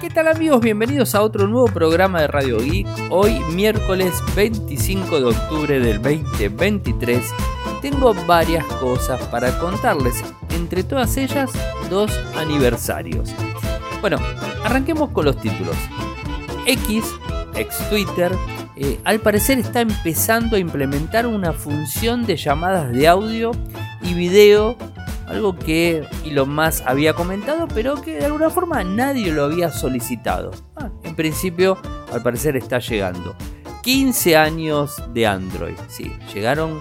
¿Qué tal amigos? Bienvenidos a otro nuevo programa de Radio Geek. Hoy, miércoles 25 de octubre del 2023, tengo varias cosas para contarles. Entre todas ellas, dos aniversarios. Bueno, arranquemos con los títulos. X, ex Twitter, eh, al parecer está empezando a implementar una función de llamadas de audio y video algo que Elon Musk había comentado, pero que de alguna forma nadie lo había solicitado. Ah, en principio, al parecer está llegando. 15 años de Android, sí, llegaron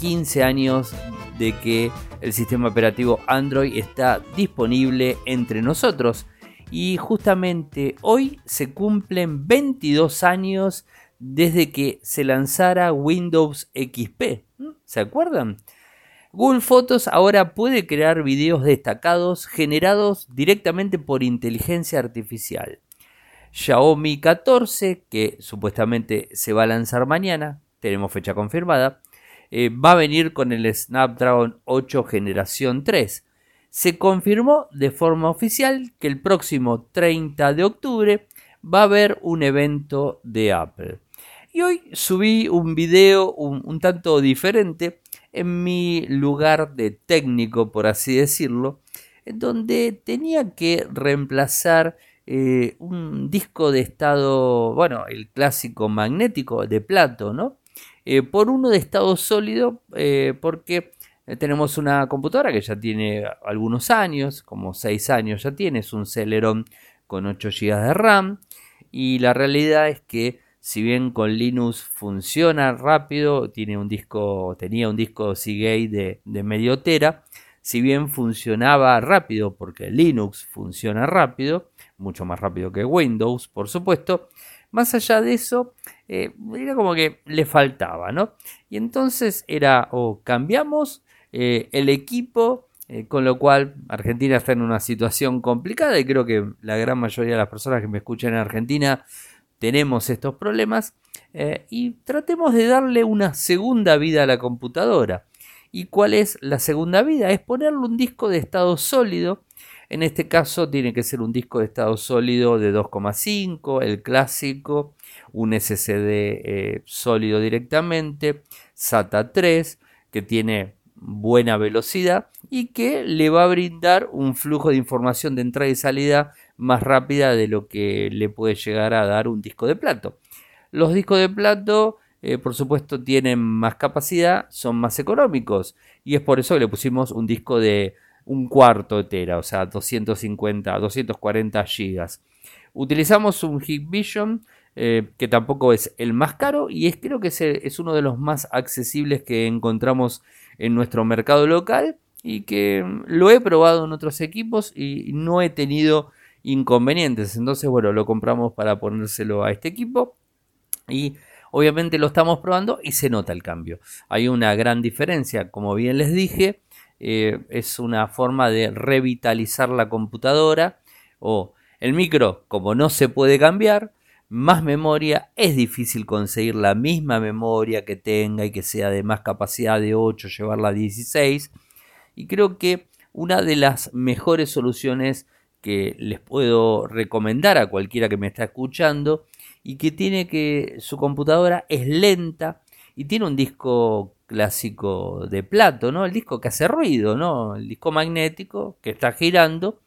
15 eh, años de que el sistema operativo Android está disponible entre nosotros. Y justamente hoy se cumplen 22 años desde que se lanzara Windows XP. ¿Se acuerdan? Google Fotos ahora puede crear videos destacados generados directamente por inteligencia artificial. Xiaomi 14, que supuestamente se va a lanzar mañana, tenemos fecha confirmada, eh, va a venir con el Snapdragon 8 generación 3. Se confirmó de forma oficial que el próximo 30 de octubre va a haber un evento de Apple. Y hoy subí un video un tanto diferente en mi lugar de técnico, por así decirlo, en donde tenía que reemplazar eh, un disco de estado, bueno, el clásico magnético de plato, ¿no? Eh, por uno de estado sólido, eh, porque tenemos una computadora que ya tiene algunos años, como 6 años ya tiene, es un Celeron con 8 GB de RAM, y la realidad es que si bien con Linux funciona rápido, tiene un disco, tenía un disco Seagate de, medio tera, si bien funcionaba rápido, porque Linux funciona rápido, mucho más rápido que Windows, por supuesto, más allá de eso, eh, era como que le faltaba, ¿no? Y entonces era o cambiamos eh, el equipo, eh, con lo cual Argentina está en una situación complicada y creo que la gran mayoría de las personas que me escuchan en Argentina tenemos estos problemas eh, y tratemos de darle una segunda vida a la computadora. ¿Y cuál es la segunda vida? Es ponerle un disco de estado sólido. En este caso tiene que ser un disco de estado sólido de 2,5, el clásico, un SSD eh, sólido directamente, SATA 3, que tiene buena velocidad y que le va a brindar un flujo de información de entrada y salida más rápida de lo que le puede llegar a dar un disco de plato. Los discos de plato, eh, por supuesto, tienen más capacidad, son más económicos y es por eso que le pusimos un disco de un cuarto de tera, o sea, 250, 240 gigas. Utilizamos un Hikvision eh, que tampoco es el más caro y es, creo que es, uno de los más accesibles que encontramos en nuestro mercado local y que lo he probado en otros equipos y no he tenido inconvenientes. Entonces, bueno, lo compramos para ponérselo a este equipo y obviamente lo estamos probando y se nota el cambio. Hay una gran diferencia, como bien les dije, eh, es una forma de revitalizar la computadora o el micro, como no se puede cambiar, más memoria, es difícil conseguir la misma memoria que tenga y que sea de más capacidad de 8, llevarla a 16. Y creo que una de las mejores soluciones que les puedo recomendar a cualquiera que me está escuchando y que tiene que su computadora es lenta y tiene un disco clásico de plato, ¿no? El disco que hace ruido, ¿no? El disco magnético que está girando.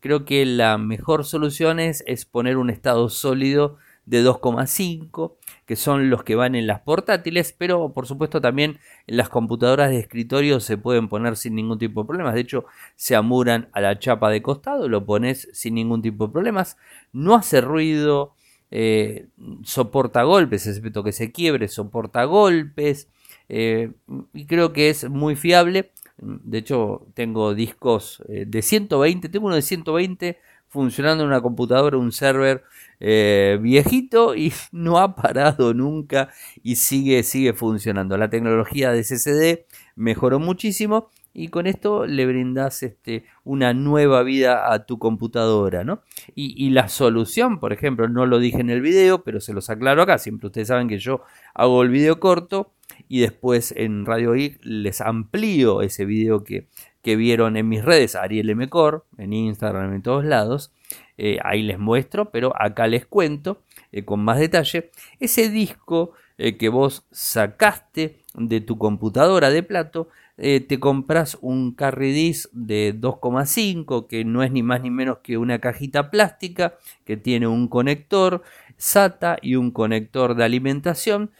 Creo que la mejor solución es, es poner un estado sólido de 2,5, que son los que van en las portátiles, pero por supuesto también en las computadoras de escritorio se pueden poner sin ningún tipo de problemas. De hecho, se amuran a la chapa de costado, lo pones sin ningún tipo de problemas. No hace ruido, eh, soporta golpes, excepto que se quiebre, soporta golpes. Eh, y creo que es muy fiable. De hecho, tengo discos eh, de 120, tengo uno de 120 funcionando en una computadora, un server eh, viejito y no ha parado nunca y sigue, sigue funcionando. La tecnología de SSD mejoró muchísimo y con esto le brindas este, una nueva vida a tu computadora, ¿no? Y, la solución, por ejemplo, no lo dije en el video, pero se los aclaro acá, siempre ustedes saben que yo hago el video corto y después en Radio I les amplío ese video que, que vieron en mis redes, Ariel Mcor, en Instagram, en todos lados. Eh, ahí les muestro, pero acá les cuento eh, con más detalle. Ese disco eh, que vos sacaste de tu computadora de plato, te compras un carry disk de 2,5 que no es ni más ni menos que una cajita plástica que tiene un conector SATA y un conector de alimentación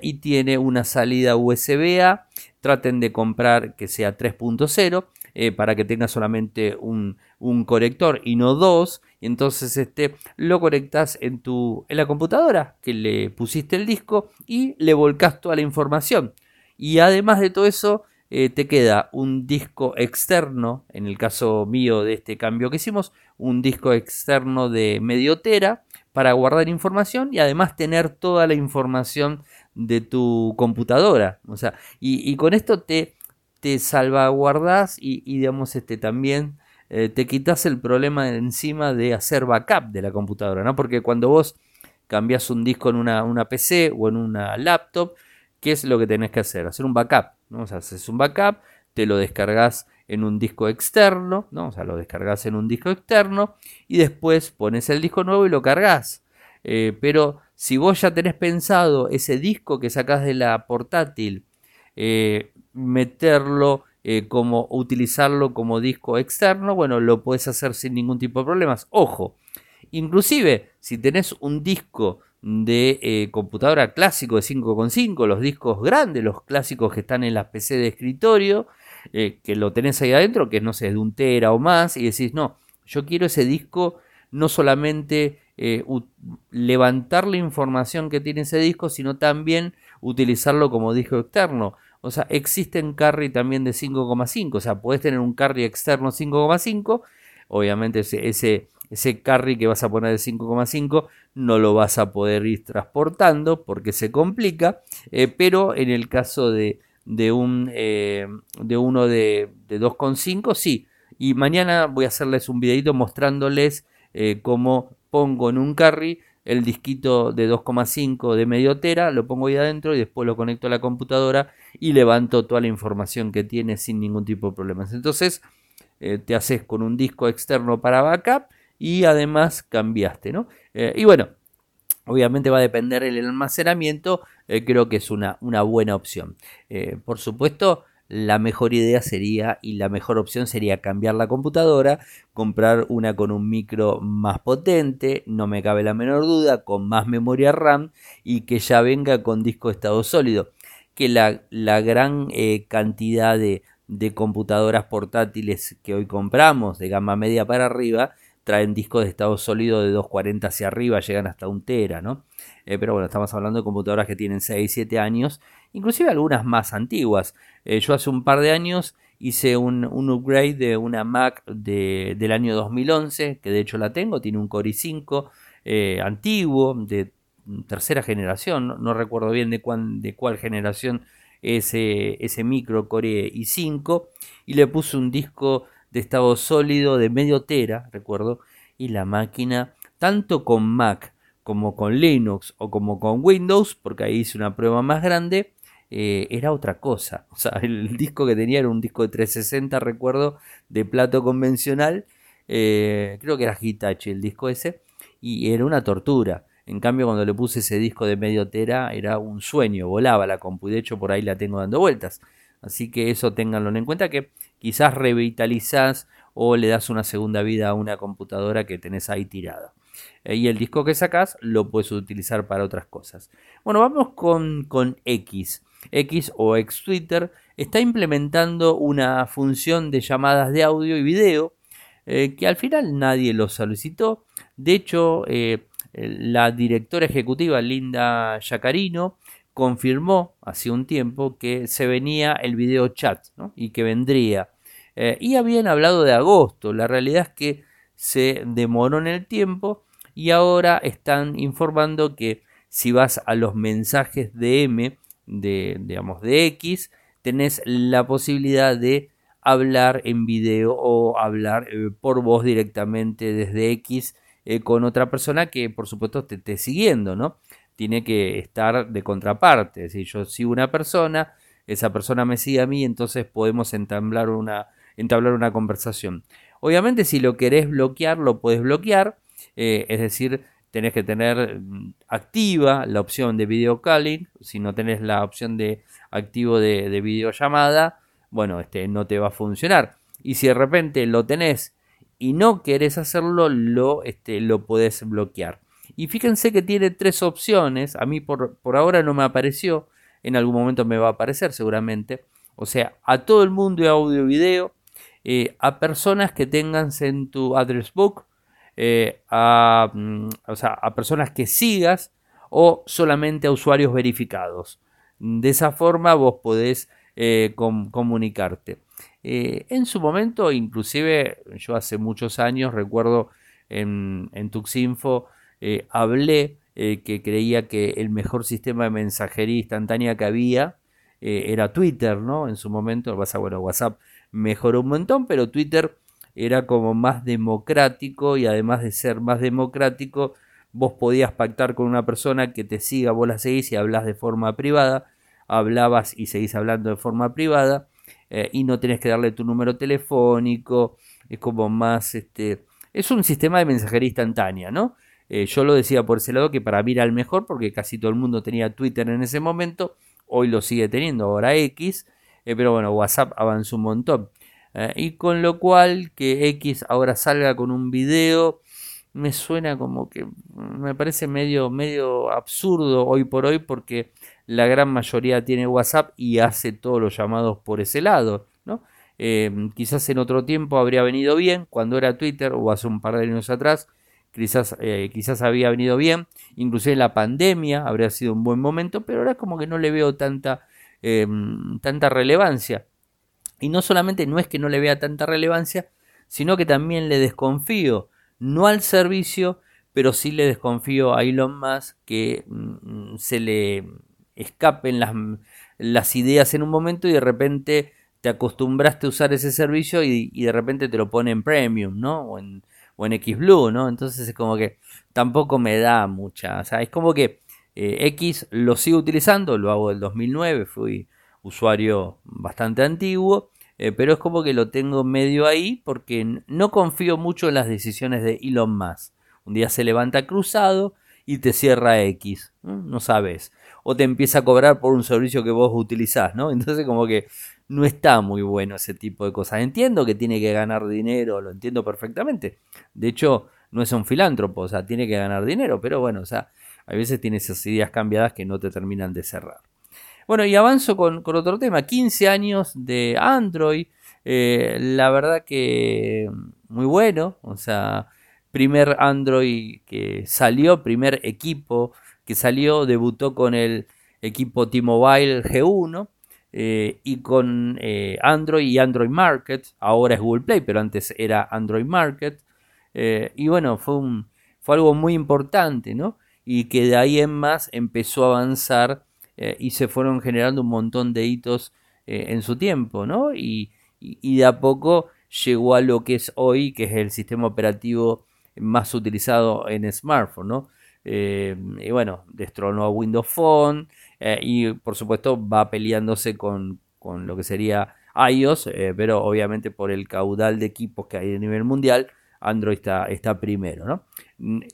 y tiene una salida USB A traten de comprar que sea 3.0 eh, para que tenga solamente un, un, conector y no dos. Y entonces este, lo conectas en, tu, en la computadora que le pusiste el disco y le volcas toda la información. Y además de todo eso, eh, te queda un disco externo, en el caso mío de este cambio que hicimos, un disco externo de medio tera para guardar información y además tener toda la información de tu computadora. O sea, y, con esto te, te salvaguardas y, digamos, este, también eh, te quitas el problema de encima de hacer backup de la computadora, ¿no? Porque cuando vos cambias un disco en una, una PC o en una laptop, ¿qué es lo que tenés que hacer? Hacer un backup, ¿no? O sea, haces un backup, te lo descargas en un disco externo, ¿no? O sea, lo descargas en un disco externo y después pones el disco nuevo y lo cargas. Eh, pero si vos ya tenés pensado ese disco que sacás de la portátil, eh, meterlo eh, como utilizarlo como disco externo, bueno, lo puedes hacer sin ningún tipo de problemas. Ojo, inclusive si tenés un disco de computadora clásico de 5.5, los discos grandes, los clásicos que están en las PC de escritorio, que lo tenés ahí adentro, que no sé, de un tera o más, y decís, no, yo quiero ese disco no solamente eh, levantar la información que tiene ese disco, sino también utilizarlo como disco externo. O sea, existen carry también de 5,5. O sea, puedes tener un carry externo 5,5. Obviamente ese, ese, ese, carry que vas a poner de 5,5 no lo vas a poder ir transportando porque se complica. Eh, pero en el caso de, de, un, eh, de uno de, de 2,5, sí. Y mañana voy a hacerles un videito mostrándoles cómo pongo en un carry el disquito de 2,5 de medio tera, lo pongo ahí adentro y después lo conecto a la computadora y levanto toda la información que tiene sin ningún tipo de problemas. Entonces eh, te haces con un disco externo para backup y además cambiaste, ¿no? Eh, y bueno, obviamente va a depender el almacenamiento, eh, creo que es una, una buena opción. por supuesto, la mejor idea sería y la mejor opción sería cambiar la computadora, comprar una con un micro más potente, no me cabe la menor duda, con más memoria RAM y que ya venga con disco de estado sólido. Que la, la gran eh, cantidad de, de computadoras portátiles que hoy compramos de gama media para arriba traen discos de estado sólido de 240 hacia arriba, llegan hasta un tera, ¿no? Eh, pero bueno, estamos hablando de computadoras que tienen 6, 7 años, inclusive algunas más antiguas. Eh, yo hace un par de años hice un, upgrade de una Mac del año 2011, que de hecho la tengo, tiene un Core i5 eh, antiguo, de tercera generación, no, recuerdo bien de, cuál generación ese, ese micro Core i5, y le puse un disco de estado sólido de medio tera, recuerdo, y la máquina, tanto con Mac como con Linux o como con Windows, porque ahí hice una prueba más grande, eh, era otra cosa. O sea, el disco que tenía era un disco de 360, recuerdo, de plato convencional. Eh, creo que era Hitachi el disco ese. Y era una tortura. En cambio, cuando le puse ese disco de medio tera, era un sueño, volaba la compu. De hecho, por ahí la tengo dando vueltas. Así que eso ténganlo en cuenta que quizás revitalizás o le das una segunda vida a una computadora que tenés ahí tirada. Eh, y el disco que sacás lo puedes utilizar para otras cosas. Bueno, vamos con, con X. X o ex Twitter está implementando una función de llamadas de audio y video eh, que al final nadie lo solicitó. De hecho, eh, la directora ejecutiva Linda Yacarino confirmó hace un tiempo que se venía el video chat y que vendría. Eh, y habían hablado de agosto. La realidad es que se demoró en el tiempo y ahora están informando que si vas a los mensajes DM de, digamos, de X, tenés la posibilidad de hablar en video o hablar eh, por voz directamente desde X eh, con otra persona que por supuesto te esté siguiendo, ¿no? Tiene que estar de contraparte, decir, yo sigo una persona, esa persona me sigue a mí, entonces podemos entablar una, entablar una conversación. Obviamente si lo querés bloquear, lo puedes bloquear, eh, es decir, tenés que tener mm, activa la opción de video calling, si no tenés la opción de activo de, de videollamada, bueno, este no te va a funcionar. Y si de repente lo tenés y no querés hacerlo, lo, este, lo podés bloquear. Y fíjense que tiene tres opciones. A mí por, por ahora no me apareció. En algún momento me va a aparecer seguramente. O sea, a todo el mundo de audio y video. Eh, a personas que tengas en tu address book. Eh, a, mm, o sea, a personas que sigas. O solamente a usuarios verificados. De esa forma vos podés eh, comunicarte. en su momento, inclusive yo hace muchos años recuerdo en, en Tuxinfo eh, hablé eh, que creía que el mejor sistema de mensajería instantánea que había eh, era Twitter, ¿no? En su momento, bueno, WhatsApp mejoró un montón, pero Twitter era como más democrático y además de ser más democrático, vos podías pactar con una persona que te siga, vos la seguís y hablas de forma privada, hablabas y seguís hablando de forma privada y no tenés que darle tu número telefónico, es como más, este, es un sistema de mensajería instantánea, ¿no? Eh, yo lo decía por ese lado que para mí era el mejor porque casi todo el mundo tenía Twitter en ese momento. Hoy lo sigue teniendo, ahora X. Eh, pero bueno, WhatsApp avanzó un montón. Eh, y con lo cual que X ahora salga con un video me suena como que me parece medio, medio absurdo hoy por hoy porque la gran mayoría tiene WhatsApp y hace todos los llamados por ese lado. ¿no? quizás en otro tiempo habría venido bien cuando era Twitter o hace un par de años atrás quizás, eh, quizás había venido bien, inclusive la pandemia habría sido un buen momento, pero ahora como que no le veo tanta, tanta relevancia. Y no solamente no es que no le vea tanta relevancia, sino que también le desconfío, no al servicio, pero sí le desconfío a Elon Musk que mm, se le escapen las, las, ideas en un momento y de repente te acostumbraste a usar ese servicio y, y de repente te lo pone en premium, ¿no? O en, o en XBlue, ¿no? Entonces es como que tampoco me da mucha, o sea, es como que eh, X lo sigo utilizando, lo hago del 2009, fui usuario bastante antiguo, eh, pero es como que lo tengo medio ahí porque no confío mucho en las decisiones de Elon Musk. Un día se levanta cruzado y te cierra X, no, sabes. O te empieza a cobrar por un servicio que vos utilizás, ¿no? Entonces como que no está muy bueno ese tipo de cosas. Entiendo que tiene que ganar dinero, lo entiendo perfectamente. De hecho, no es un filántropo, o sea, tiene que ganar dinero, pero bueno, o sea, a veces tiene esas ideas cambiadas que no te terminan de cerrar. Bueno, y avanzo con, otro tema, 15 años de Android, eh, la verdad que muy bueno, o sea, primer Android que salió, primer equipo que salió, debutó con el equipo T-Mobile G1, eh, y con eh, Android y Android Market, ahora es Google Play, pero antes era Android Market, y bueno, fue, fue algo muy importante, ¿no? Y que de ahí en más empezó a avanzar y se fueron generando un montón de hitos en su tiempo, ¿no? Y, y, de a poco llegó a lo que es hoy, que es el sistema operativo más utilizado en smartphone, ¿no? y bueno, destronó a Windows Phone, eh, y por supuesto va peleándose con, lo que sería iOS, eh, pero obviamente por el caudal de equipos que hay a nivel mundial, Android está, está primero. ¿no?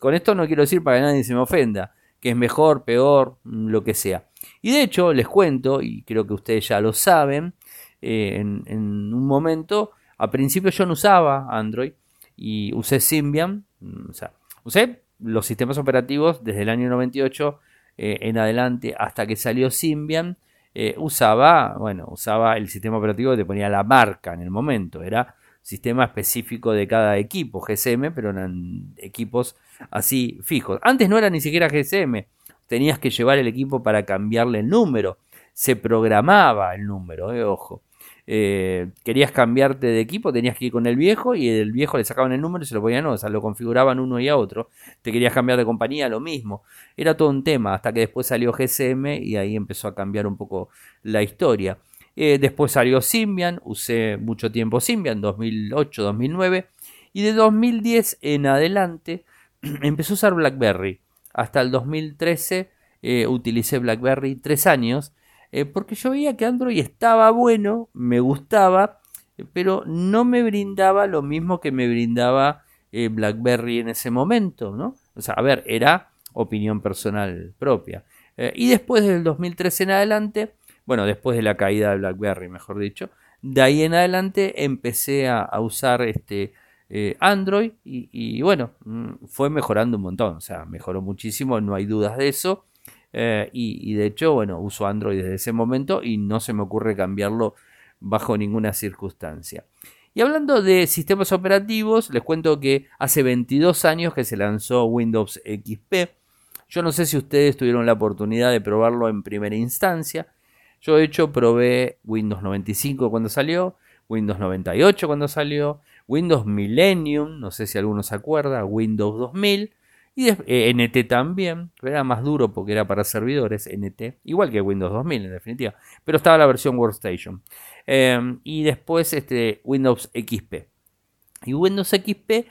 Con esto no quiero decir para que nadie se me ofenda, que es mejor, peor, mm, lo que sea. Y de hecho, les cuento, y creo que ustedes ya lo saben, eh, en, un momento, a principio yo no usaba Android y usé Symbian, mm, o sea, usé los sistemas operativos desde el año 98 eh, en adelante hasta que salió Symbian, eh, usaba, bueno, usaba el sistema operativo que te ponía la marca en el momento, era sistema específico de cada equipo, GSM, pero eran equipos así fijos. Antes no era ni siquiera GSM, tenías que llevar el equipo para cambiarle el número, se programaba el número, eh, ojo. Eh, querías cambiarte de equipo, tenías que ir con el viejo y el viejo le sacaban el número y se lo ponían, o sea, lo configuraban uno y a otro. Te querías cambiar de compañía, lo mismo. Era todo un tema, hasta que después salió GSM y ahí empezó a cambiar un poco la historia. Eh, después salió Symbian, usé mucho tiempo Symbian, 2008, 2009, y de 2010 en adelante empezó a usar BlackBerry. Hasta el 2013 eh, utilicé BlackBerry tres años eh, porque yo veía que Android estaba bueno, me gustaba, pero no me brindaba lo mismo que me brindaba BlackBerry en ese momento, ¿no? O sea, a ver, era opinión personal propia. Y después del 2013 en adelante, bueno, después de la caída de BlackBerry, mejor dicho, de ahí en adelante empecé a, usar este eh, Android y, bueno, mm, fue mejorando un montón, o sea, mejoró muchísimo, no hay dudas de eso. y, y, de hecho, bueno, uso Android desde ese momento y no se me ocurre cambiarlo bajo ninguna circunstancia. Y hablando de sistemas operativos, les cuento que hace 22 años que se lanzó Windows XP. Yo no sé si ustedes tuvieron la oportunidad de probarlo en primera instancia. Yo de hecho probé Windows 95 cuando salió, Windows 98 cuando salió, Windows Millennium, no sé si alguno se acuerda, Windows 2000 y eh, NT también, era más duro porque era para servidores, NT, igual que Windows 2000 en definitiva, pero estaba la versión Workstation. Em, y después este, Windows XP. Y Windows XP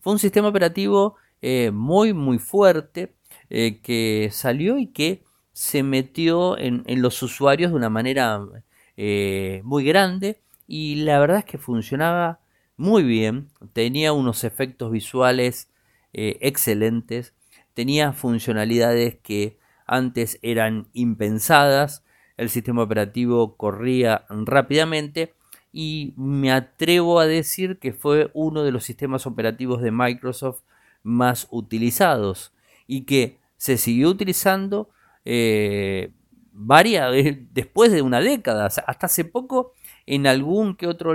fue un sistema operativo eh, muy, muy fuerte eh, que salió y que se metió en, los usuarios de una manera muy grande. Y la verdad es que funcionaba muy bien, tenía unos efectos visuales eh, excelentes, tenía funcionalidades que antes eran impensadas, el sistema operativo corría rápidamente y me atrevo a decir que fue uno de los sistemas operativos de Microsoft más utilizados y que se siguió utilizando eh, varias, después de una década, hasta hace poco en algún que otro,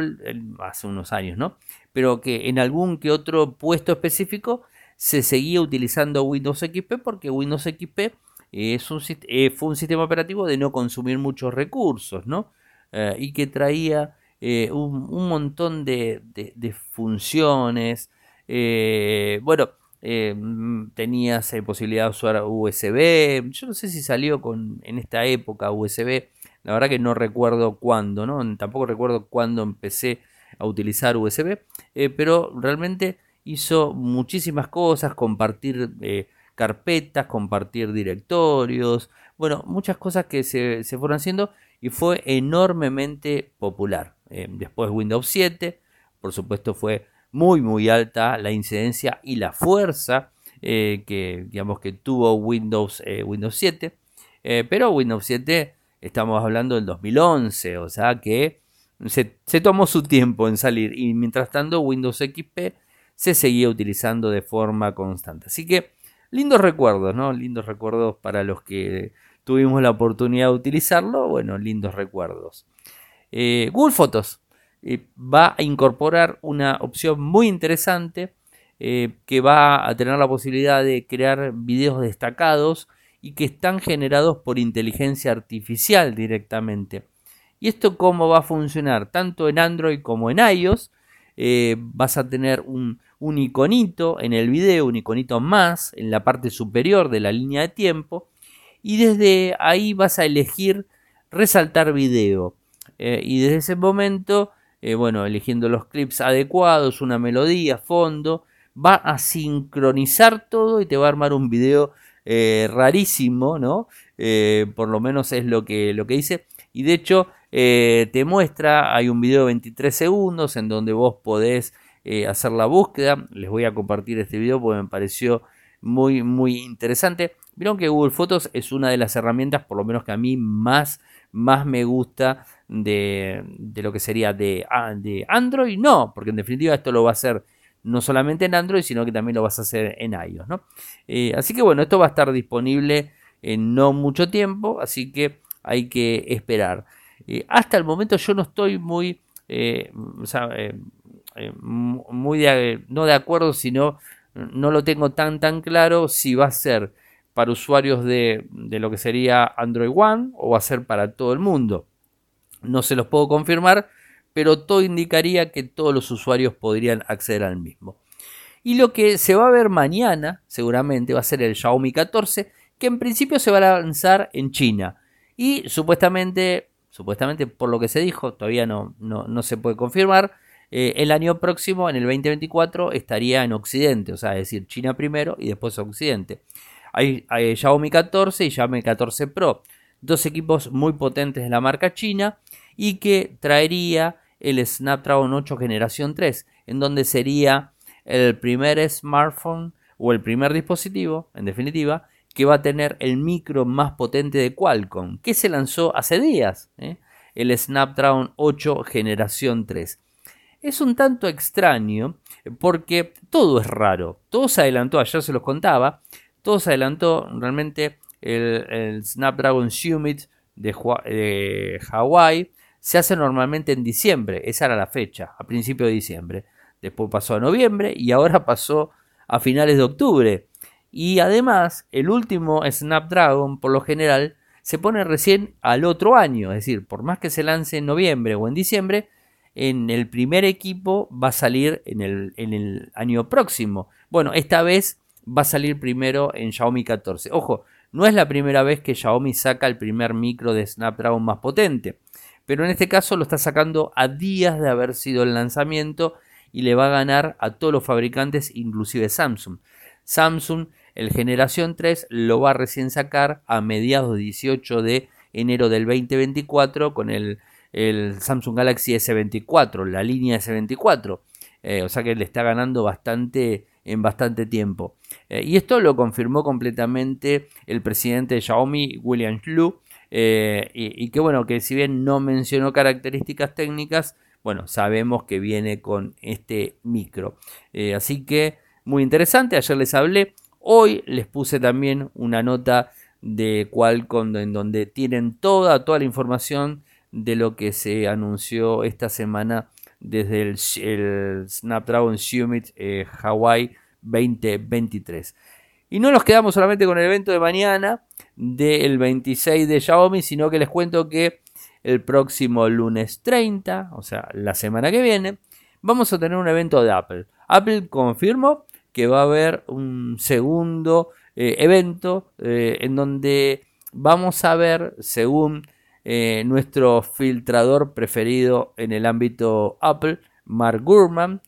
hace unos años, ¿no? Pero que en algún que otro puesto específico se seguía utilizando Windows XP porque Windows XP es un, eh, fue un sistema operativo de no consumir muchos recursos, ¿no? Eh, y que traía eh, un, montón de, funciones. bueno, tenías posibilidad de usar USB. Yo no sé si salió con, en esta época USB. La verdad que no recuerdo cuándo, ¿no? Tampoco recuerdo cuándo empecé a utilizar USB. pero realmente hizo muchísimas cosas, compartir eh, carpetas, compartir directorios, bueno, muchas cosas que se, fueron haciendo y fue enormemente popular. Eh, después Windows 7, por supuesto fue muy muy alta la incidencia y la fuerza eh, que digamos que tuvo Windows, Windows 7, pero Windows 7 estamos hablando del 2011, o sea que se, se tomó su tiempo en salir y mientras tanto Windows XP se seguía utilizando de forma constante. Así que lindos recuerdos, ¿no? Lindos recuerdos para los que tuvimos la oportunidad de utilizarlo. Bueno, lindos recuerdos. Eh, Google Fotos eh, va a incorporar una opción muy interesante eh, que va a tener la posibilidad de crear videos destacados y que están generados por inteligencia artificial directamente. ¿Y esto cómo va a funcionar? Tanto en Android como en iOS. vas a tener un, iconito en el video, un iconito más en la parte superior de la línea de tiempo y desde ahí vas a elegir resaltar video eh, y desde ese momento, eh, bueno, eligiendo los clips adecuados, una melodía, fondo, va a sincronizar todo y te va a armar un video eh, rarísimo, ¿no? por lo menos es lo que, lo que dice. Y de hecho te muestra, hay un video de 23 segundos en donde vos podés eh, hacer la búsqueda. Les voy a compartir este video porque me pareció muy, muy interesante. Vieron que Google Fotos es una de las herramientas, por lo menos que a mí más, más me gusta de, lo que sería de, ah, de Android. No, porque en definitiva esto lo va a hacer no solamente en Android, sino que también lo vas a hacer en iOS. ¿no? Eh, así que bueno, esto va a estar disponible en no mucho tiempo, así que hay que esperar. Eh, hasta el momento yo no estoy eh, muy no de acuerdo, sino no lo tengo tan tan claro si va a ser para usuarios de, lo que sería Android One o va a ser para todo el mundo. No se los puedo confirmar, pero todo indicaría que todos los usuarios podrían acceder al mismo. Y lo que se va a ver mañana, seguramente, va a ser el Xiaomi 14, que en principio se va a lanzar en China. Y supuestamente, supuestamente por lo que se dijo, todavía no, no, no se puede confirmar, eh, el año próximo, en el 2024, estaría en Occidente, o sea, es decir, China primero y después Occidente. Hay, Xiaomi 14 y Xiaomi 14 Pro, dos equipos muy potentes de la marca china y que traería el Snapdragon 8 generación 3, en donde sería el primer smartphone o el primer dispositivo, en definitiva, que va a tener el micro más potente de Qualcomm, que se lanzó hace días, ¿eh? el Snapdragon 8 generación 3. Es un tanto extraño porque todo es raro, todo se adelantó, ayer se los contaba, todo se adelantó realmente el, Snapdragon Summit de, de Hawái se hace normalmente en diciembre, esa era la fecha, a principio de diciembre. Después pasó a noviembre y ahora pasó a finales de octubre. Y además, el último Snapdragon, por lo general, se pone recién al otro año. Es decir, por más que se lance en noviembre o en diciembre, en el primer equipo va a salir en el, en el año próximo. Bueno, esta vez va a salir primero en Xiaomi 14. Ojo, no es la primera vez que Xiaomi saca el primer micro de Snapdragon más potente, pero en este caso lo está sacando a días de haber sido el lanzamiento y le va a ganar a todos los fabricantes, inclusive Samsung. Samsung, el generación 3, lo va a recién sacar a mediados 18 de enero del 2024 con el, Samsung Galaxy S24, la línea S24. Eh, o sea que le está ganando bastante en bastante tiempo. Eh, y esto lo confirmó completamente el presidente de Xiaomi, William Lu, eh, y, que bueno, que si bien no mencionó características técnicas, bueno, sabemos que viene con este micro. Eh, así que muy interesante, ayer les hablé, hoy les puse también una nota de Qualcomm en donde tienen toda, toda la información de lo que se anunció esta semana desde el, Snapdragon Summit eh, Hawaii 2023. Y no nos quedamos solamente con el evento de mañana del 26 de Xiaomi, sino que les cuento que el próximo lunes 30, o sea, la semana que viene, vamos a tener un evento de Apple. Apple confirmó que va a haber un segundo eh, evento eh, en donde vamos a ver, según eh, nuestro filtrador preferido en el ámbito Apple, Mark Gurman,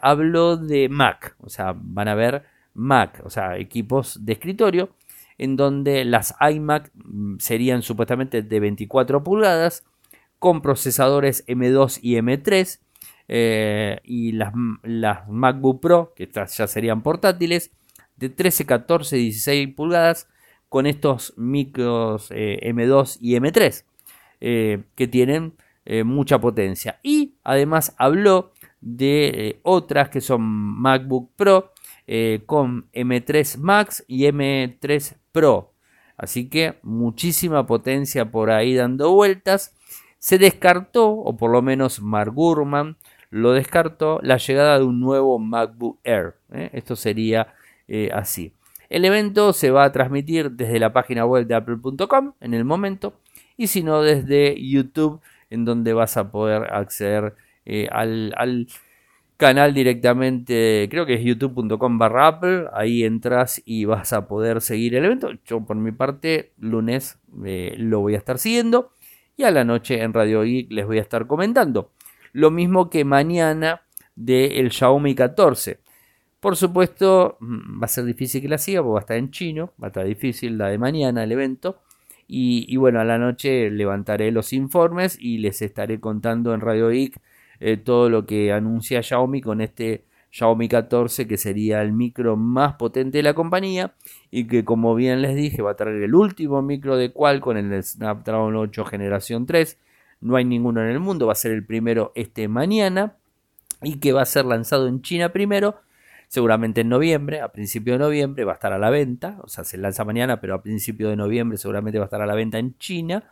habló de Mac, o sea, van a ver Mac, o sea, equipos de escritorio en donde las iMac mm, serían supuestamente de 24 pulgadas, con procesadores M2 y M3, eh, y las, las, MacBook Pro, que ya serían portátiles, de 13, 14, 16 pulgadas, con estos micros eh, M2 y M3, eh, que tienen mucha potencia. Y además habló de otras que son MacBook Pro, con M3 Max y M3 Pro. Así que muchísima potencia por ahí dando vueltas. Se descartó, o por lo menos Mark Gurman lo descartó, la llegada de un nuevo MacBook Air. ¿eh? Esto sería eh, así. El evento se va a transmitir desde la página web de apple.com en el momento y si no desde YouTube en donde vas a poder acceder eh, al, al canal directamente, creo que es youtube.com barra Apple, ahí entras y vas a poder seguir el evento. Yo por mi parte, lunes eh, lo voy a estar siguiendo y a la noche en Radio Geek les voy a estar comentando. Lo mismo que mañana del Xiaomi 14. Por supuesto, mm, va a ser difícil que la siga porque va a estar en chino, va a estar difícil la de mañana el evento. Y, bueno, a la noche levantaré los informes y les estaré contando en Radio Geek eh, todo lo que anuncia Xiaomi con este Xiaomi 14 que sería el micro más potente de la compañía. Y que como bien les dije va a traer el último micro de Qualcomm en el Snapdragon 8 generación 3 no hay ninguno en el mundo va a ser el primero este mañana. Y que va a ser lanzado en China primero seguramente en noviembre, a principio de noviembre va a estar a la venta, o sea, se lanza mañana, pero a principio de noviembre seguramente va a estar a la venta en China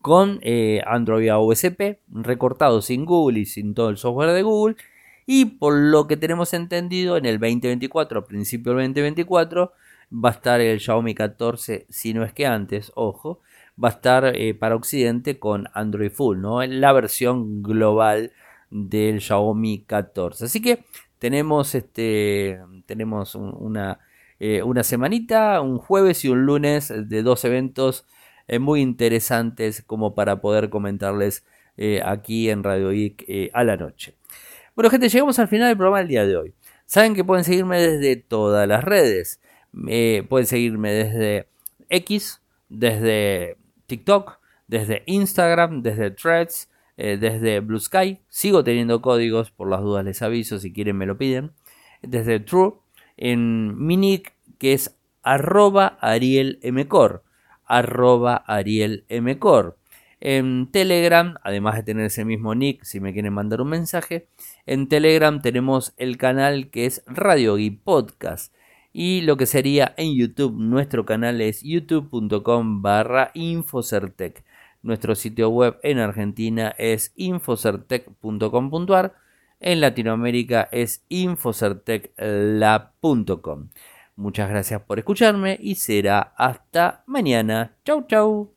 con eh, Android AOSP, recortado sin Google y sin todo el software de Google. Y por lo que tenemos entendido, en el 2024, a principio del 2024, va a estar el Xiaomi 14, si no es que antes, ojo, va a estar eh, para Occidente con Android Full, ¿no? En la versión global del Xiaomi 14. Así que tenemos este tenemos una, eh, una semanita, un jueves y un lunes de dos eventos eh, muy interesantes como para poder comentarles eh, aquí en Radio Geek eh, a la noche. Bueno, gente, llegamos al final del programa del día de hoy. Saben que pueden seguirme desde todas las redes. pueden seguirme desde X, desde TikTok, desde Instagram, desde Threads, eh, desde Blue Sky. Sigo teniendo códigos, por las dudas les aviso, si quieren me lo piden. Desde True, en mi nick que es arroba arielmcor. Arroba arielmcor. En Telegram, además de tener ese mismo nick, si me quieren mandar un mensaje, en Telegram tenemos el canal que es Radio y Podcast. Y lo que sería en YouTube, nuestro canal es youtube.com barra Infocertec. Nuestro sitio web en Argentina es infocertec.com.ar. En Latinoamérica es infocerteclab.com. Muchas gracias por escucharme y será hasta mañana. Chau chau.